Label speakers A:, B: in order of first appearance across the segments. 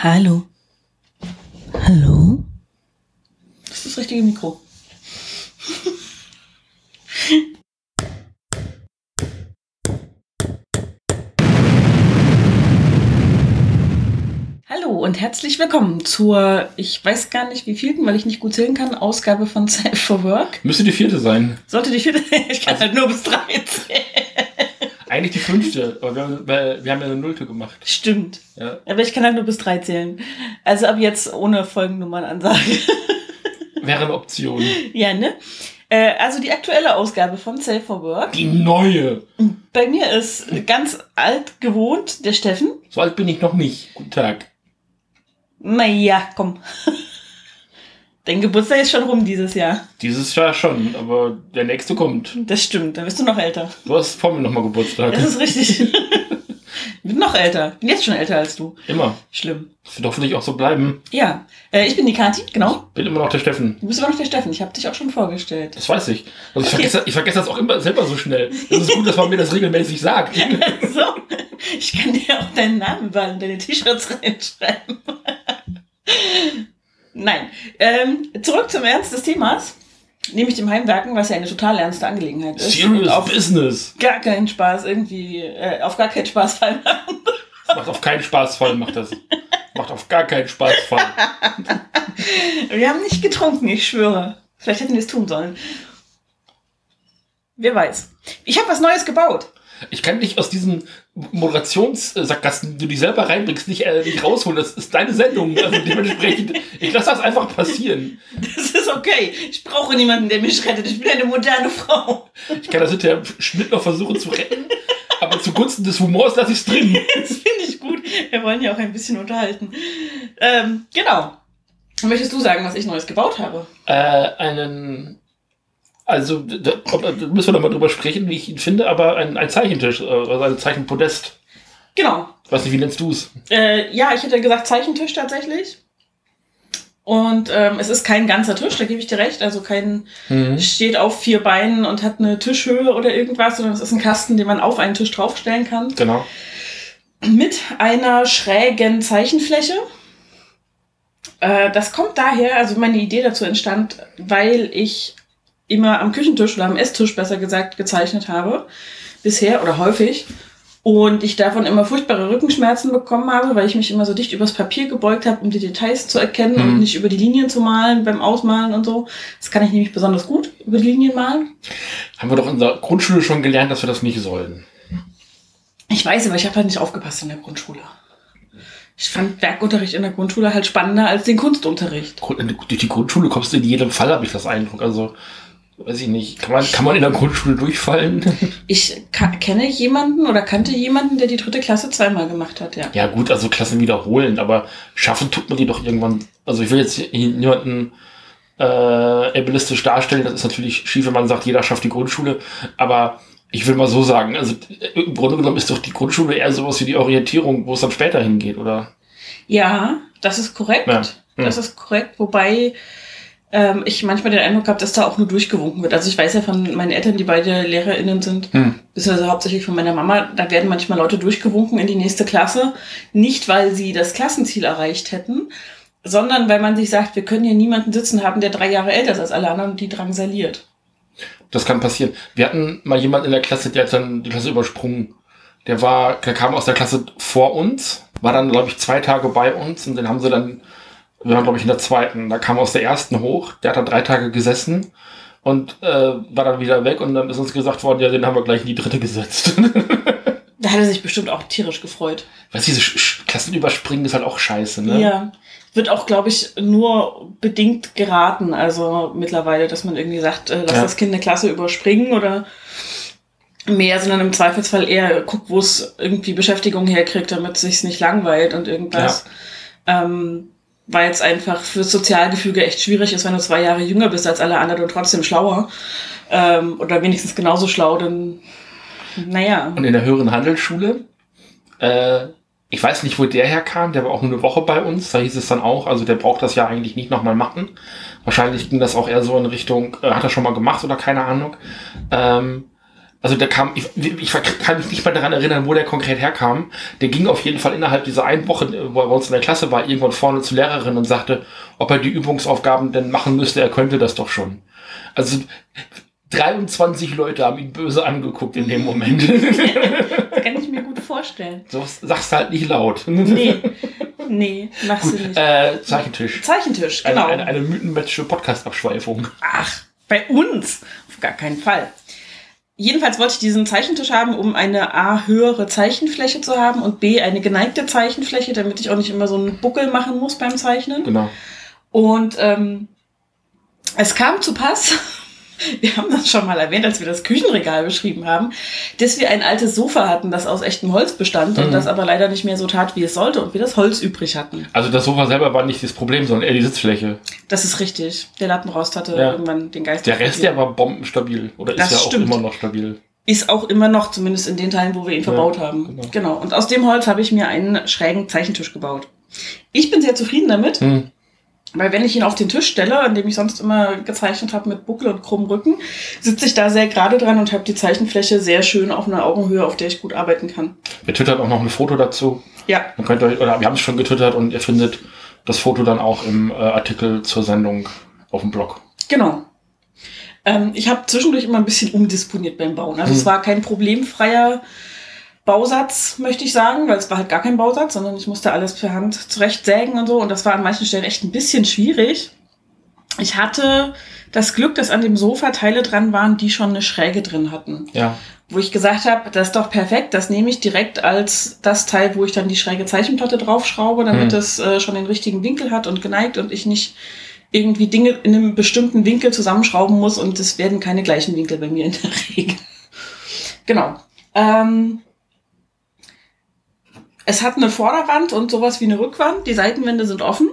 A: Hallo. Hallo? Das ist das richtige Mikro. Hallo und herzlich willkommen zur, ich weiß gar nicht wie vielten, weil ich nicht gut zählen kann, Ausgabe von Safe for Work.
B: Müsste die vierte sein.
A: Sollte die vierte, ich kann halt nur bis drei zählen.
B: Eigentlich die fünfte, aber wir haben, weil wir haben ja eine Nullte gemacht.
A: Stimmt.
B: Ja.
A: Aber ich kann halt nur bis drei zählen. Also ab jetzt ohne Folgennummern-Ansage.
B: Wäre eine Option.
A: ja, ne? Äh, also die aktuelle Ausgabe von Safe for Work.
B: Die neue.
A: Bei mir ist ganz alt gewohnt der Steffen.
B: So alt bin ich noch nicht. Guten Tag.
A: Naja, komm. Dein Geburtstag ist schon rum dieses Jahr.
B: Dieses Jahr schon, aber der nächste kommt.
A: Das stimmt, dann bist du noch älter.
B: Du hast vor mir nochmal Geburtstag.
A: Das ist richtig. ich bin noch älter. Bin jetzt schon älter als du.
B: Immer.
A: Schlimm.
B: Das wird hoffentlich auch so bleiben.
A: Ja, äh, ich bin die Kathi, genau.
B: Bin immer noch der Steffen.
A: Du bist immer noch der Steffen. Ich habe dich auch schon vorgestellt.
B: Das weiß ich. Also ich,
A: Okay.
B: vergesse, ich vergesse das auch immer selber so schnell. Es ist gut, dass man mir das regelmäßig sagt.
A: so, ich kann dir auch deinen Namen überall in deine T-Shirts reinschreiben. Nein, ähm, zurück zum Ernst des Themas. Nämlich dem Heimwerken, was ja eine total ernste Angelegenheit ist.
B: Serious
A: auf
B: Business.
A: gar keinen Spaß irgendwie, äh, auf gar keinen Spaß fallen machen.
B: Macht auf keinen Spaß voll, macht das. Macht auf gar keinen Spaß voll.
A: Wir haben nicht getrunken, ich schwöre. Vielleicht hätten wir es tun sollen. Wer weiß. Ich habe was Neues gebaut.
B: Ich kann dich aus diesen Moderationssackgassen, die du dich selber reinbringst, nicht, äh, nicht rausholen. Das ist deine Sendung. Also dementsprechend, ich lasse das einfach passieren.
A: Das ist okay. Ich brauche niemanden, der mich rettet. Ich bin eine moderne Frau.
B: Ich kann das hinterher im Schnitt noch versuchen zu retten, aber zugunsten des Humors lasse ich es drin.
A: Das finde ich gut. Wir wollen ja auch ein bisschen unterhalten. Ähm, genau. Möchtest du sagen, was ich Neues gebaut habe?
B: Äh, einen, also da, da müssen wir noch mal drüber sprechen, wie ich ihn finde, aber ein, ein Zeichentisch, äh, also ein Zeichenpodest.
A: Genau.
B: Weiß nicht, wie nennst du es?
A: Äh, ja, ich hätte gesagt Zeichentisch tatsächlich. Und ähm, es ist kein ganzer Tisch, da gebe ich dir recht. Also kein steht auf vier Beinen und hat eine Tischhöhe oder irgendwas, sondern es ist ein Kasten, den man auf einen Tisch draufstellen kann.
B: Genau.
A: Mit einer schrägen Zeichenfläche. Äh, das kommt daher, also meine Idee dazu entstand, weil ich immer am Küchentisch oder am Esstisch besser gesagt gezeichnet habe. Bisher oder häufig. Und ich davon immer furchtbare Rückenschmerzen bekommen habe, weil ich mich immer so dicht übers Papier gebeugt habe, um die Details zu erkennen und
B: Mhm.
A: nicht über die Linien zu malen beim Ausmalen und so. Das kann ich nämlich besonders gut, über die Linien malen.
B: Haben wir doch in der Grundschule schon gelernt, dass wir das nicht sollen.
A: Ich weiß, aber ich habe halt nicht aufgepasst in der Grundschule. Ich fand Werkunterricht in der Grundschule halt spannender als den Kunstunterricht.
B: Durch die Grundschule kommst du in jedem Fall, habe ich das Eindruck. Also, weiß ich nicht, kann man, kann man in der Grundschule durchfallen?
A: Ich kenne jemanden oder kannte jemanden, der die dritte Klasse zweimal gemacht hat, ja.
B: Ja, gut, also Klassen wiederholen, aber schaffen tut man die doch irgendwann. Also ich will jetzt niemanden äh, ableistisch darstellen, das ist natürlich schief, wenn man sagt, jeder schafft die Grundschule, aber ich will mal so sagen, also äh, im Grunde genommen ist doch die Grundschule eher sowas wie die Orientierung, wo es dann später hingeht, oder?
A: Ja, das ist korrekt.
B: Ja.
A: Das ist korrekt, wobei ähm, ich manchmal den Eindruck habe, dass da auch nur durchgewunken wird. Also ich weiß ja von meinen Eltern, die beide LehrerInnen sind,
B: Hm.
A: beziehungsweise hauptsächlich von meiner Mama, da werden manchmal Leute durchgewunken in die nächste Klasse. Nicht, weil sie das Klassenziel erreicht hätten, sondern weil man sich sagt, wir können hier niemanden sitzen haben, der drei Jahre älter ist als alle anderen und die drangsaliert.
B: Das kann passieren. Wir hatten mal jemanden in der Klasse, der hat dann die Klasse übersprungen. Der war, der kam aus der Klasse vor uns, war dann, glaube ich, zwei Tage bei uns und dann haben sie dann, wir waren, glaube ich, in der zweiten, da kam aus der ersten hoch, der hat dann drei Tage gesessen und äh, war dann wieder weg und dann ist uns gesagt worden, ja, den haben wir gleich in die dritte gesetzt.
A: Da hat er sich bestimmt auch tierisch gefreut.
B: Weißt du, diese Klassen überspringen ist halt auch scheiße, ne?
A: Ja. Wird auch, glaube ich, nur bedingt geraten. Also mittlerweile, dass man irgendwie sagt, äh, lass
B: Ja.
A: das Kind eine Klasse überspringen oder mehr, sondern im Zweifelsfall eher guckt, wo es irgendwie Beschäftigung herkriegt, damit es sich nicht langweilt und irgendwas. Ähm, weil es einfach fürs Sozialgefüge echt schwierig ist, wenn du zwei Jahre jünger bist als alle anderen und trotzdem schlauer. Ähm, oder wenigstens genauso schlau, dann naja.
B: Und in der höheren Handelsschule, äh, ich weiß nicht, wo der herkam, der war auch nur eine Woche bei uns, da hieß es dann auch, also der braucht das ja eigentlich nicht nochmal machen. Wahrscheinlich ging das auch eher so in Richtung, äh, hat er schon mal gemacht oder keine Ahnung. Ähm, Also der kam, ich, ich kann mich nicht mal daran erinnern, wo der konkret herkam. Der ging auf jeden Fall innerhalb dieser einen Woche, wo er bei uns in der Klasse war, irgendwann vorne zur Lehrerin und sagte, ob er die Übungsaufgaben denn machen müsste, er könnte das doch schon. Also 23 Leute haben ihn böse angeguckt in dem Moment.
A: das kann ich mir gut vorstellen.
B: So sagst du halt nicht laut.
A: Nee, nee, machst du nicht.
B: Äh, Zeichentisch.
A: Zeichentisch, genau.
B: Eine, eine, eine mythenmattische Podcast-Abschweifung.
A: Ach, bei uns? Auf gar keinen Fall. Jedenfalls wollte ich diesen Zeichentisch haben, um eine A höhere Zeichenfläche zu haben und B eine geneigte Zeichenfläche, damit ich auch nicht immer so einen Buckel machen muss beim Zeichnen.
B: Genau.
A: Und ähm, es kam zu Pass, wir haben das schon mal erwähnt, als wir das Küchenregal beschrieben haben, dass wir ein altes Sofa hatten, das aus echtem Holz bestand
B: Mhm.
A: und das aber leider nicht mehr so tat, wie es sollte und wir das Holz übrig hatten.
B: Also das Sofa selber war nicht das Problem, sondern eher die Sitzfläche.
A: Das ist richtig. Der Lattenrost hatte
B: Ja.
A: irgendwann den Geist.
B: Der Rest, der war bombenstabil. Oder ist
A: Das
B: ja auch
A: stimmt.
B: immer noch stabil.
A: ist auch immer noch, zumindest in den Teilen, wo wir ihn verbaut haben.
B: genau.
A: Genau. Und aus dem Holz habe ich mir einen schrägen Zeichentisch gebaut. Ich bin sehr zufrieden damit,
B: Hm.
A: Weil wenn ich ihn auf den Tisch stelle, an dem ich sonst immer gezeichnet habe mit Buckel und krummem Rücken, sitze ich da sehr gerade dran und habe die Zeichenfläche sehr schön auf einer Augenhöhe, auf der ich gut arbeiten kann.
B: Wir twittern auch noch ein Foto dazu.
A: Ja,
B: Dann könnt ihr euch, oder wir haben es schon getwittert und ihr findet das Foto dann auch im äh, Artikel zur Sendung auf dem Blog.
A: genau. Ähm, ich habe zwischendurch immer ein bisschen umdisponiert beim Bauen. Also
B: Hm.
A: es war kein problemfreier Bausatz, möchte ich sagen, weil es war halt gar kein Bausatz, sondern ich musste alles per Hand zurechtsägen und so. Und das war an manchen Stellen echt ein bisschen schwierig. Ich hatte das Glück, dass an dem Sofa Teile dran waren, die schon eine Schräge drin hatten.
B: Ja.
A: Wo ich gesagt habe, das ist doch perfekt, das nehme ich direkt als das Teil, wo ich dann die schräge Zeichenplatte draufschraube, damit
B: Hm.
A: es äh, schon den richtigen Winkel hat und geneigt und ich nicht irgendwie Dinge in einem bestimmten Winkel zusammenschrauben muss und es werden keine gleichen Winkel bei mir in der Regel. Genau. Ähm, es hat eine Vorderwand und sowas wie eine Rückwand. Die Seitenwände sind offen.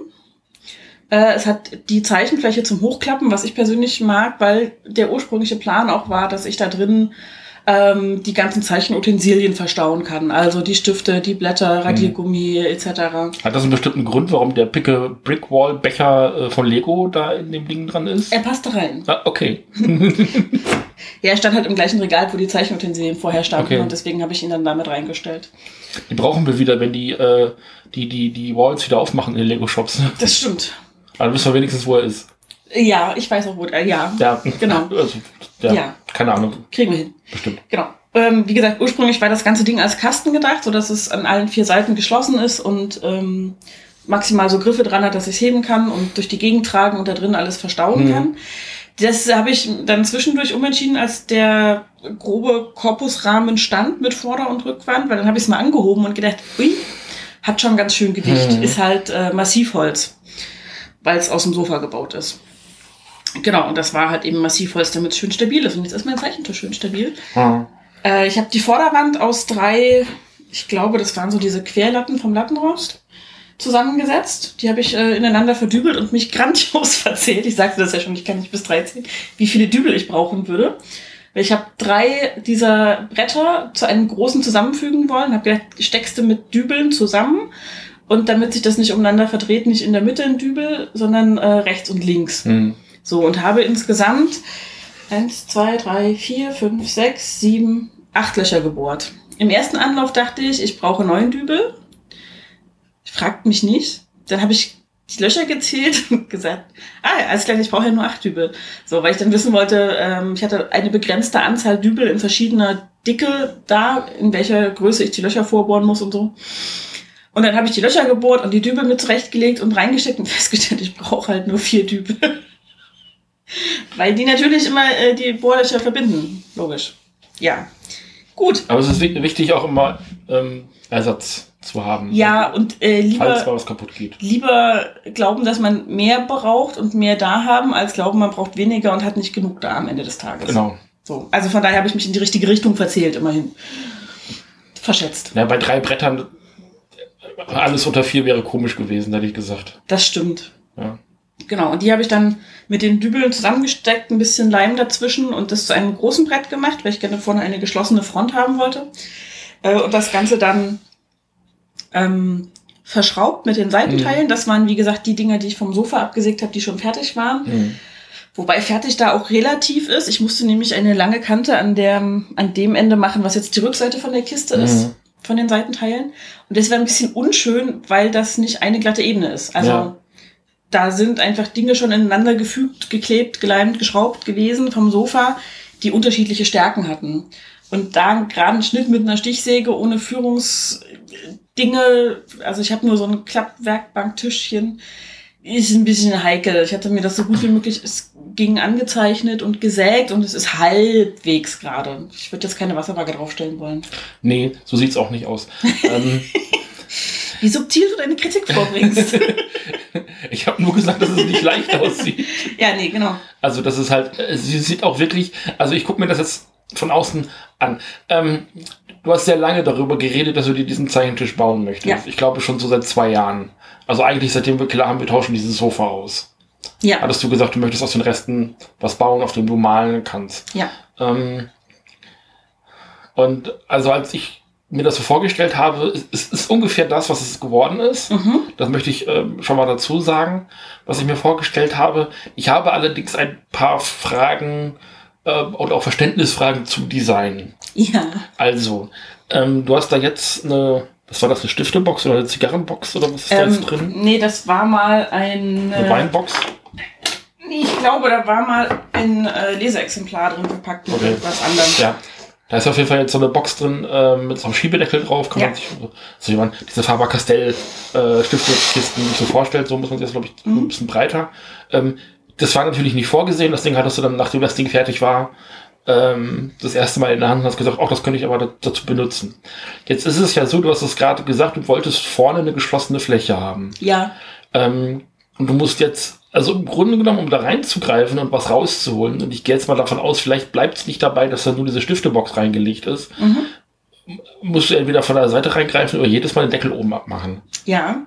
A: Äh, es hat die Zeichenfläche zum Hochklappen, was ich persönlich mag, weil der ursprüngliche Plan auch war, dass ich da drin ähm, die ganzen Zeichenutensilien verstauen kann. Also die Stifte, die Blätter, Radiergummi etc.
B: Hat das einen bestimmten Grund, warum der picke Brickwall Becher äh, von Lego da in dem Ding dran ist?
A: Er passte rein.
B: Ah, okay.
A: Ja, er stand halt im gleichen Regal, wo die Zeichenutensilien vorher standen
B: Okay.
A: und deswegen habe ich ihn dann damit reingestellt.
B: Die brauchen wir wieder, wenn die, äh, die, die, die Walls wieder aufmachen in den Lego-Shops.
A: Das stimmt.
B: Aber wissen wir wenigstens, wo er ist.
A: Ja, ich weiß auch, wo. Äh, ja,
B: Ja,
A: Genau.
B: Also, ja,
A: Ja.
B: Keine Ahnung,
A: kriegen wir hin.
B: bestimmt.
A: Genau. Ähm, wie gesagt, ursprünglich war das ganze Ding als Kasten gedacht, sodass es an allen vier Seiten geschlossen ist und ähm, maximal so Griffe dran hat, dass ich es heben kann und durch die Gegend tragen und da drin alles verstauen
B: Mhm.
A: kann. Das habe ich dann zwischendurch umentschieden, als der grobe Korpusrahmen stand mit Vorder- und Rückwand, weil dann habe ich es mal angehoben und gedacht, ui, hat schon ganz schön Gewicht.
B: Mhm.
A: Ist halt äh, Massivholz, weil es aus dem Sofa gebaut ist. Genau, und das war halt eben Massivholz, damit es schön stabil ist. Und jetzt ist mein Zeichentisch schön stabil.
B: Ja.
A: Äh, ich habe die Vorderwand aus drei, ich glaube, das waren so diese Querlatten vom Lattenrost, zusammengesetzt. Die habe ich äh, ineinander verdübelt und mich grandios verzählt. Ich sagte das ja schon, ich kann nicht bis 13, wie viele Dübel ich brauchen würde. Weil Ich habe drei dieser Bretter zu einem großen zusammenfügen wollen. Habe gedacht, steckst du mit Dübeln zusammen. Und damit sich das nicht umeinander verdreht, nicht in der Mitte ein Dübel, sondern äh, rechts und links.
B: Hm.
A: So, und habe insgesamt eins, zwei, drei, vier, fünf, sechs, sieben, acht Löcher gebohrt. Im ersten Anlauf dachte ich, ich brauche neun Dübel. Fragt mich nicht. Dann habe ich die Löcher gezählt und gesagt, ah, alles klar, ich brauche ja nur acht Dübel. So, weil ich dann wissen wollte, ähm, ich hatte eine begrenzte Anzahl Dübel in verschiedener Dicke da, in welcher Größe ich die Löcher vorbohren muss und so. Und dann habe ich die Löcher gebohrt und die Dübel mit zurechtgelegt und reingesteckt und festgestellt, ich brauche halt nur vier Dübel. Weil die natürlich immer äh, die Bohrlöcher verbinden. Logisch. Ja. Gut.
B: Aber es ist wi- wichtig, auch immer ähm, Ersatz zu haben.
A: Ja, und äh, lieber,
B: mal was kaputt geht.
A: lieber glauben, dass man mehr braucht und mehr da haben, als glauben, man braucht weniger und hat nicht genug da am Ende des Tages.
B: Genau.
A: So. Also von daher habe ich mich in die richtige Richtung verzählt, immerhin. Verschätzt.
B: Ja, bei drei Brettern äh, alles unter vier wäre komisch gewesen, hätte ich gesagt.
A: Das stimmt.
B: Ja.
A: Genau, und die habe ich dann mit den Dübeln zusammengesteckt, ein bisschen Leim dazwischen und das zu einem großen Brett gemacht, weil ich gerne vorne eine geschlossene Front haben wollte. Äh, und das Ganze dann ähm, verschraubt mit den Seitenteilen. Das waren, wie gesagt, die Dinger, die ich vom Sofa abgesägt habe, die schon fertig waren.
B: Mhm.
A: Wobei fertig da auch relativ ist. Ich musste nämlich eine lange Kante an, der, an dem Ende machen, was jetzt die Rückseite von der Kiste ist,
B: Mhm.
A: von den Seitenteilen. Und das wäre ein bisschen unschön, weil das nicht eine glatte Ebene ist. Also
B: Ja.
A: Da sind einfach Dinge schon ineinander gefügt, geklebt, geleimt, geschraubt gewesen vom Sofa, die unterschiedliche Stärken hatten. Und da einen geraden Schnitt mit einer Stichsäge ohne Führungsdinge, also ich habe nur so ein Klappwerkbanktischchen, ist ein bisschen heikel. Ich hatte mir das so gut wie möglich es ging angezeichnet und gesägt und es ist halbwegs gerade. Ich würde jetzt keine Wasserwaage draufstellen wollen.
B: Nee, so sieht's auch nicht aus. ähm,
A: Wie subtil du deine Kritik vorbringst.
B: ich habe nur gesagt, dass es nicht leicht aussieht.
A: ja, nee, genau.
B: Also das ist halt, äh, sie sieht auch wirklich, also ich gucke mir das jetzt von außen an. Ähm, du hast sehr lange darüber geredet, dass du dir diesen Zeichentisch bauen möchtest.
A: Ja.
B: Ich glaube schon so seit zwei Jahren. Also eigentlich seitdem wir klar haben, wir tauschen dieses Sofa aus.
A: Ja,
B: Hattest du gesagt, du möchtest aus den Resten was bauen, auf dem du malen kannst.
A: ja.
B: Ähm, und also als ich mir das so vorgestellt habe, ist, ist, ungefähr das, was es geworden ist.
A: Mhm.
B: Das möchte ich ähm, schon mal dazu sagen, was ich mir vorgestellt habe. Ich habe allerdings ein paar Fragen äh, und auch Verständnisfragen zum Design.
A: Ja.
B: Also, ähm, du hast da jetzt eine, was war das, eine Stiftebox oder eine Zigarrenbox oder was ist da
A: Ähm,
B: jetzt drin?
A: nee, das war mal ein.
B: Eine
A: Äh,
B: Weinbox?
A: nee, ich glaube, da war mal ein äh, Leseexemplar drin verpackt mit
B: Okay.
A: etwas anderem.
B: Ja. Da ist auf jeden Fall jetzt so eine Box drin äh, mit so einem Schiebedeckel drauf. Kann
A: Ja.
B: man sich so, man diese Faber-Castell äh, Stiftekisten so vorstellt. So muss man sich das, glaube ich,
A: Mhm.
B: ein bisschen breiter. Ähm, das war natürlich nicht vorgesehen. Das Ding hattest du dann, nachdem das Ding fertig war, ähm, das erste Mal in der Hand und hast gesagt, auch das könnte ich aber da, dazu benutzen. Jetzt ist es ja so, du hast es gerade gesagt, du wolltest vorne eine geschlossene Fläche haben.
A: Ja,
B: Ähm, und du musst jetzt, also im Grunde genommen, um da reinzugreifen und was rauszuholen, und ich gehe jetzt mal davon aus, vielleicht bleibt es nicht dabei, dass da nur diese Stiftebox reingelegt ist,
A: Mhm.
B: musst du entweder von der Seite reingreifen oder jedes Mal den Deckel oben abmachen.
A: ja.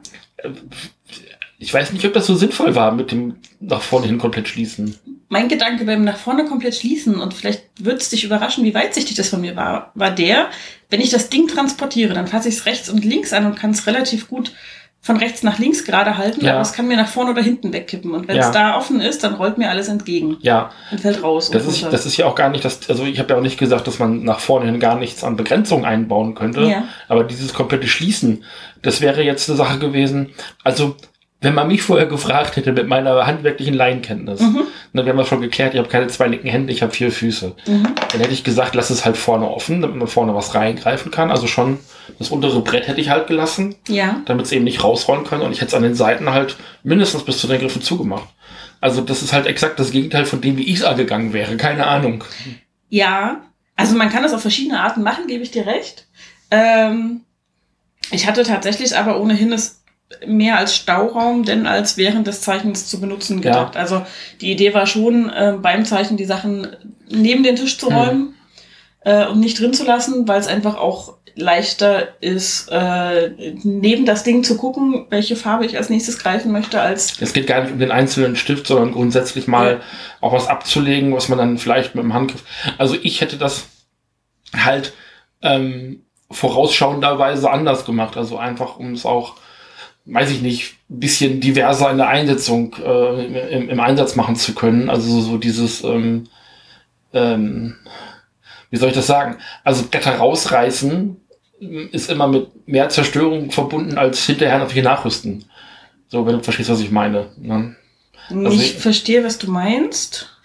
B: Ich weiß nicht, ob das so sinnvoll war mit dem nach vorne hin komplett schließen.
A: Mein Gedanke beim nach vorne komplett schließen und vielleicht wird es dich überraschen, wie weitsichtig das von mir war, war der, wenn ich das Ding transportiere, dann fasse ich es rechts und links an und kann es relativ gut von rechts nach links gerade halten,
B: Ja.
A: aber es kann mir nach vorne oder hinten wegkippen. Und wenn es
B: Ja.
A: da offen ist, dann rollt mir alles entgegen
B: Ja,
A: und fällt raus.
B: das ist,
A: runter.
B: das ist ja auch gar nicht das, also ich habe ja auch nicht gesagt, dass man nach vorne hin gar nichts an Begrenzung einbauen könnte.
A: Ja.
B: Aber dieses komplette Schließen, das wäre jetzt eine Sache gewesen. Also, wenn man mich vorher gefragt hätte mit meiner handwerklichen Laienkenntnis,
A: Mhm.
B: ne, wir haben das schon geklärt, ich habe keine zwei linken Hände, ich habe vier Füße.
A: Mhm.
B: Dann hätte ich gesagt, lass es halt vorne offen, damit man vorne was reingreifen kann. Also schon das untere Brett hätte ich halt gelassen,
A: Ja,
B: damit es eben nicht rausrollen kann. Und ich hätte es an den Seiten halt mindestens bis zu den Griffen zugemacht. Also das ist halt exakt das Gegenteil von dem, wie ich es angegangen wäre. Keine Ahnung.
A: Ja, also man kann das auf verschiedene Arten machen, gebe ich dir recht. Ähm, ich hatte tatsächlich aber ohnehin es mehr als Stauraum, denn als während des Zeichens zu benutzen
B: Ja.
A: gedacht. Also die Idee war schon, äh, beim Zeichen die Sachen neben den Tisch zu
B: Hm.
A: räumen äh, und nicht drin zu lassen, weil es einfach auch leichter ist, äh, neben das Ding zu gucken, welche Farbe ich als nächstes greifen möchte, als
B: Es geht gar nicht um den einzelnen Stift, sondern grundsätzlich mal
A: Ja.
B: auch was abzulegen, was man dann vielleicht mit dem Handgriff. Also ich hätte das halt ähm, vorausschauenderweise anders gemacht. Also einfach, um es auch, weiß ich nicht, ein bisschen diverser in der Einsetzung, äh, im, im Einsatz machen zu können. Also so dieses, ähm, ähm, wie soll ich das sagen? Also Blätter rausreißen ähm, ist immer mit mehr Zerstörung verbunden als hinterher natürlich nachrüsten. So, wenn du verstehst, was ich meine. Ne?
A: ich
B: ich-
A: verstehe, was du meinst.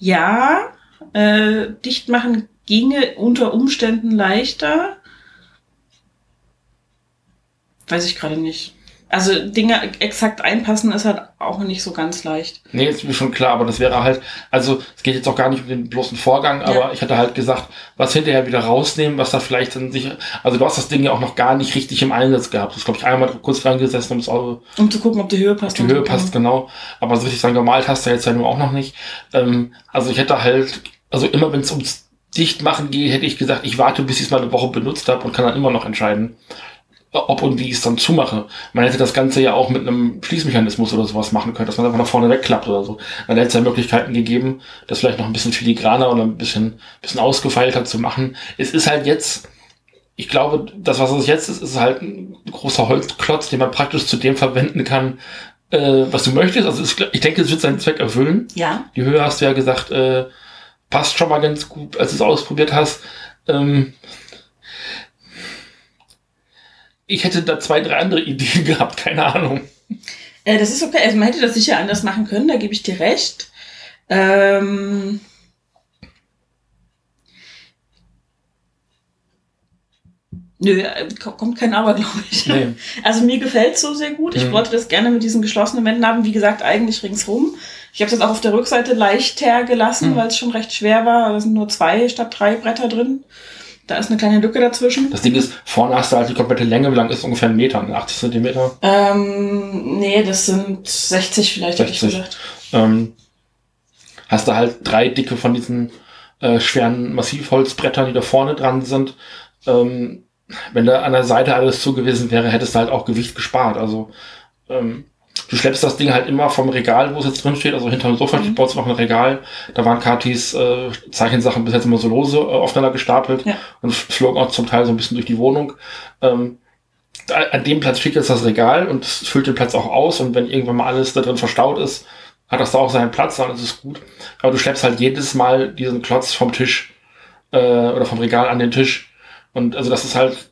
A: Ja, äh, dicht machen ginge unter Umständen leichter. Weiß ich gerade nicht. Also Dinge exakt einpassen ist halt auch nicht so ganz leicht.
B: Nee, ist mir schon klar, aber das wäre halt, also es geht jetzt auch gar nicht um den bloßen Vorgang, aber
A: Ja.
B: ich hatte halt gesagt, was hinterher wieder rausnehmen, was da vielleicht dann sich, also du hast das Ding ja auch noch gar nicht richtig im Einsatz gehabt. Du hast, glaube ich, einmal kurz dran gesessen, um es auch
A: Um zu gucken, ob die Höhe passt.
B: die
A: und
B: Höhe
A: so.
B: passt, genau. Aber so richtig sagen, gemalt hast du jetzt ja nur auch noch nicht. Ähm, also ich hätte halt, also immer wenn es ums Dichtmachen geht, hätte ich gesagt, ich warte, bis ich es mal eine Woche benutzt habe und kann dann immer noch entscheiden, ob und wie ich es dann zumache. Man hätte das Ganze ja auch mit einem Schließmechanismus oder sowas machen können, dass man einfach nach vorne wegklappt oder so. Dann hätte es ja Möglichkeiten gegeben, das vielleicht noch ein bisschen filigraner oder ein bisschen, bisschen ausgefeilter zu machen. Es ist halt jetzt, ich glaube, das, was es jetzt ist, ist halt ein großer Holzklotz, den man praktisch zu dem verwenden kann, äh, was du möchtest. Also es, ich denke, es wird seinen Zweck erfüllen.
A: Ja.
B: Die Höhe hast du ja gesagt, äh, passt schon mal ganz gut, als du es ausprobiert hast. Ähm, ich hätte da zwei, drei andere Ideen gehabt, keine Ahnung.
A: Äh, das ist okay. Also man hätte das sicher anders machen können, da gebe ich dir recht. Ähm, Nö, äh, ko- kommt kein Aber, glaube ich.
B: Nee.
A: Also mir gefällt so sehr gut. Ich
B: Mhm.
A: wollte das gerne mit diesen geschlossenen Wänden haben. Wie gesagt, eigentlich ringsrum. Ich habe das auch auf der Rückseite leichter gelassen,
B: Mhm.
A: weil es schon recht schwer war. Da sind nur zwei statt drei Bretter drin. Da ist eine kleine Lücke dazwischen.
B: Das Ding ist, vorne hast du halt die komplette Länge, wie lang ist ungefähr ein Meter? 80 Zentimeter?
A: Ähm, nee, das sind 60 vielleicht, hätte ich
B: 60.
A: gesagt.
B: Ähm, hast du halt drei dicke von diesen äh, schweren Massivholzbrettern, die da vorne dran sind. Ähm, wenn da an der Seite alles zu gewesen wäre, hättest du halt auch Gewicht gespart. Also ähm, du schleppst das Ding halt immer vom Regal, wo es jetzt drin steht, also hinter dem Sofa
A: Mhm.
B: baut noch ein Regal. Da waren Katis äh, Zeichensachen bis jetzt immer so lose äh, aufeinander gestapelt
A: Ja.
B: und flogen auch zum Teil so ein bisschen durch die Wohnung. Ähm, an dem Platz steht jetzt das Regal und es füllt den Platz auch aus und wenn irgendwann mal alles da drin verstaut ist, hat das da auch seinen Platz, dann ist es gut. Aber du schleppst halt jedes Mal diesen Klotz vom Tisch äh, oder vom Regal an den Tisch. Und also das ist halt.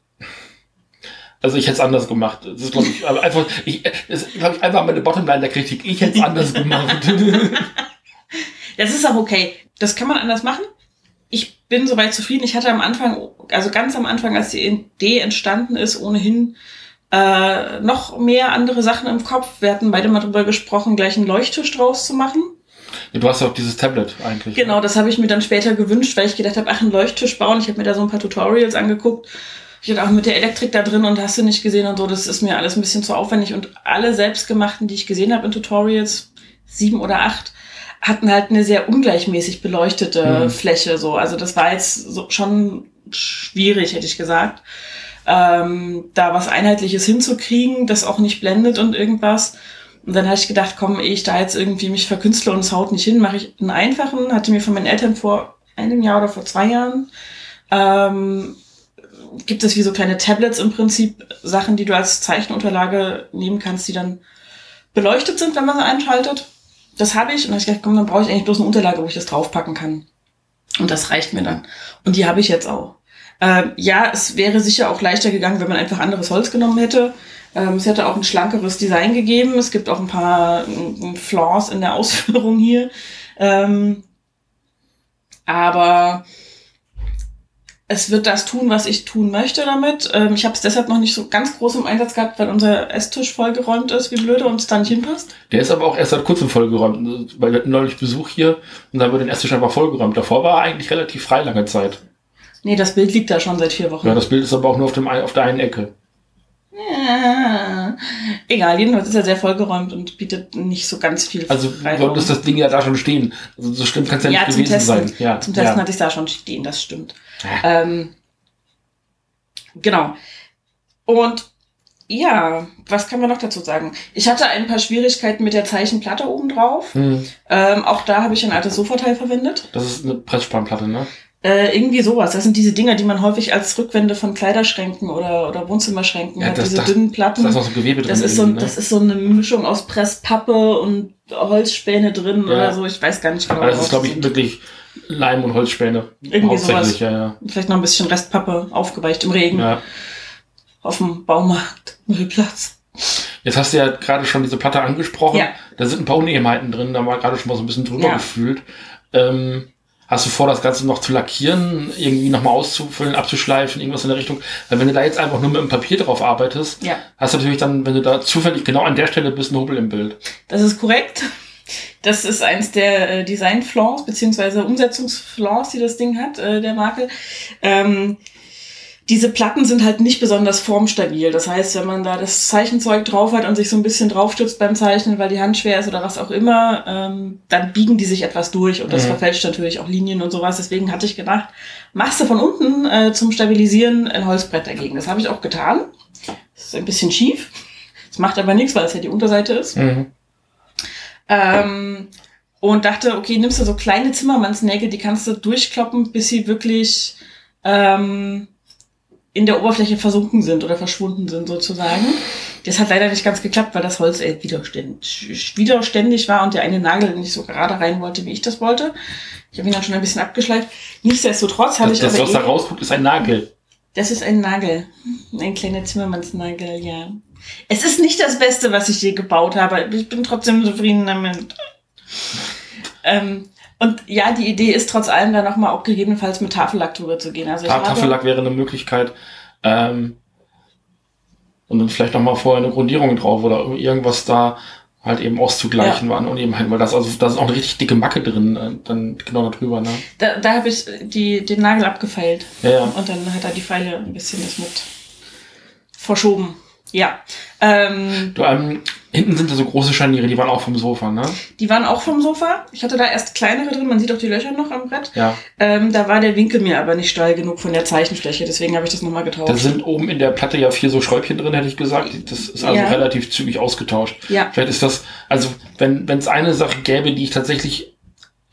B: Also ich hätte es anders gemacht. Das ist, glaube ich, einfach, ich, das ist, glaube ich, einfach meine Bottomline der Kritik. Ich hätte es anders gemacht.
A: Das ist auch okay. Das kann man anders machen. Ich bin soweit zufrieden. Ich hatte am Anfang, also ganz am Anfang, als die Idee entstanden ist, ohnehin äh, noch mehr andere Sachen im Kopf. Wir hatten beide mal drüber gesprochen, gleich einen Leuchttisch draus zu machen.
B: ja, du hast ja auch dieses Tablet eigentlich.
A: Genau, das habe ich mir dann später gewünscht, weil ich gedacht habe, ach, einen Leuchttisch bauen. Ich habe mir da so ein paar Tutorials angeguckt. Ich hatte auch mit der Elektrik da drin und hast du nicht gesehen und so. Das ist mir alles ein bisschen zu aufwendig. Und alle selbstgemachten, die ich gesehen habe in Tutorials, sieben oder acht, hatten halt eine sehr ungleichmäßig beleuchtete
B: Mhm.
A: Fläche. So, also das war jetzt so schon schwierig, hätte ich gesagt, ähm, da was Einheitliches hinzukriegen, das auch nicht blendet und irgendwas. Und dann habe ich gedacht, komm, ehe ich da jetzt irgendwie mich verkünstle und es haut nicht hin, mache ich einen einfachen. Hatte mir von meinen Eltern vor einem Jahr oder vor zwei Jahren ähm, gibt es wie so kleine Tablets im Prinzip, Sachen, die du als Zeichenunterlage nehmen kannst, die dann beleuchtet sind, wenn man sie einschaltet. Das habe ich und dann habe ich gedacht, komm, dann brauche ich eigentlich bloß eine Unterlage, wo ich das draufpacken kann. Und das reicht mir dann. Und die habe ich jetzt auch. Ähm, ja, es wäre sicher auch leichter gegangen, wenn man einfach anderes Holz genommen hätte. Ähm, es hätte auch ein schlankeres Design gegeben. Es gibt auch ein paar äh, Flaws in der Ausführung hier. Ähm, aber es wird das tun, was ich tun möchte damit. Ähm, ich habe es deshalb noch nicht so ganz groß im Einsatz gehabt, weil unser Esstisch vollgeräumt ist, wie blöde, und es da nicht hinpasst.
B: Der ist aber auch erst seit kurzem vollgeräumt, weil wir hatten neulich Besuch hier und dann wird den Esstisch einfach vollgeräumt. Davor war er eigentlich relativ frei lange Zeit.
A: Nee, das Bild liegt da schon seit vier Wochen.
B: Ja, das Bild ist aber auch nur auf, dem, auf der einen Ecke.
A: Ja. Egal, jedenfalls ist er sehr vollgeräumt und bietet nicht so ganz viel
B: Also
A: Freiraum.
B: solltest das Ding ja da schon stehen. Also so schlimm kann es ja,
A: ja,
B: nicht gewesen
A: Testen.
B: sein. Ja,
A: zum Testen
B: ja.
A: hatte ich da schon stehen, das stimmt.
B: Ja.
A: Ähm, genau. Und ja, was kann man noch dazu sagen? Ich hatte ein paar Schwierigkeiten mit der Zeichenplatte oben drauf.
B: Hm,
A: Ähm, auch da habe ich ein altes Sofateil verwendet.
B: das ist eine Pressspannplatte, ne?
A: Äh, irgendwie sowas. Das sind diese Dinger, die man häufig als Rückwände von Kleiderschränken oder, oder Wohnzimmerschränken
B: Ja,
A: hat.
B: das-
A: diese
B: das-
A: dünnen
B: Da
A: Platten.
B: ist noch so Gewebe drin.
A: Das ist, so,
B: ne?
A: das ist so eine Mischung aus Presspappe und Holzspäne drin
B: Ja.
A: oder so. Ich weiß gar nicht genau.
B: Aber das ist, glaube ich, wirklich Leim- und Holzspäne.
A: Irgendwie sowas.
B: ja, ja.
A: Vielleicht noch ein bisschen Restpappe aufgeweicht im Regen
B: ja.
A: auf dem Baumarkt, Müllplatz.
B: Jetzt hast du ja gerade schon diese Platte angesprochen.
A: Ja.
B: Da sind ein paar Unebenheiten drin, da war gerade schon mal so ein bisschen drüber
A: Ja.
B: gefühlt. Ähm, hast du vor, das Ganze noch zu lackieren, irgendwie nochmal auszufüllen, abzuschleifen, irgendwas in der Richtung? Weil wenn du da jetzt einfach nur mit dem Papier drauf arbeitest,
A: Ja,
B: hast du natürlich dann, wenn du da zufällig genau an der Stelle bist, einen Hobel im Bild.
A: das ist korrekt. Das ist eins der äh, Design-Flaws, beziehungsweise Umsetzungsflaws, die das Ding hat, äh, der Makel. Ähm, diese Platten sind halt nicht besonders formstabil. Das heißt, wenn man da das Zeichenzeug drauf hat und sich so ein bisschen draufstützt beim Zeichnen, weil die Hand schwer ist oder was auch immer, ähm, dann biegen die sich etwas durch und das
B: Mhm.
A: verfälscht natürlich auch Linien und sowas. Deswegen hatte ich gedacht, machst du von unten äh, zum Stabilisieren ein Holzbrett dagegen. Das habe ich auch getan. Das ist ein bisschen schief. Das macht aber nichts, weil es ja die Unterseite ist.
B: Mhm.
A: Ähm, und dachte, okay, nimmst du so kleine Zimmermannsnägel, die kannst du durchkloppen, bis sie wirklich ähm, in der Oberfläche versunken sind oder verschwunden sind sozusagen. Das hat leider nicht ganz geklappt, weil das Holz äh, widerständig, widerständig war und der eine Nagel nicht so gerade rein wollte, wie ich das wollte. Ich habe ihn dann schon ein bisschen abgeschleift. Nichtsdestotrotz habe ich
B: Das,
A: aber
B: was da
A: eh-
B: rausguckt, ist ein Nagel.
A: Das ist ein Nagel. Ein kleiner Zimmermannsnagel, ja. Es ist nicht das Beste, was ich je gebaut habe. Ich bin trotzdem zufrieden damit. Ähm, und ja, die Idee ist trotz allem dann nochmal auch gegebenenfalls mit Tafellack drüber zu gehen. Also
B: Ja,
A: habe-
B: Tafellack wäre eine Möglichkeit. Ähm, und dann vielleicht noch mal vorher eine Grundierung drauf oder irgendwas da halt eben auszugleichen war. Und eben halt, weil das, also da ist auch eine richtig dicke Macke drin, äh, dann genau da drüber, ne?
A: Da, da habe ich die, den Nagel abgefeilt.
B: Ja, ja.
A: Und dann hat er die Pfeile ein bisschen das mit verschoben. Ja. Ähm,
B: Du, ähm, hinten sind da so große Scharniere, die waren auch vom Sofa, ne?
A: die waren auch vom Sofa. Ich hatte da erst kleinere drin, man sieht auch die Löcher noch am Brett.
B: Ja.
A: Ähm, da war der Winkel mir aber nicht steil genug von der Zeichenfläche, deswegen habe ich das nochmal getauscht.
B: Da sind oben in der Platte ja vier so Schräubchen drin, hätte ich gesagt. Das ist also
A: Ja.
B: relativ zügig ausgetauscht.
A: Ja.
B: Vielleicht ist das, also wenn wenn es eine Sache gäbe, die ich tatsächlich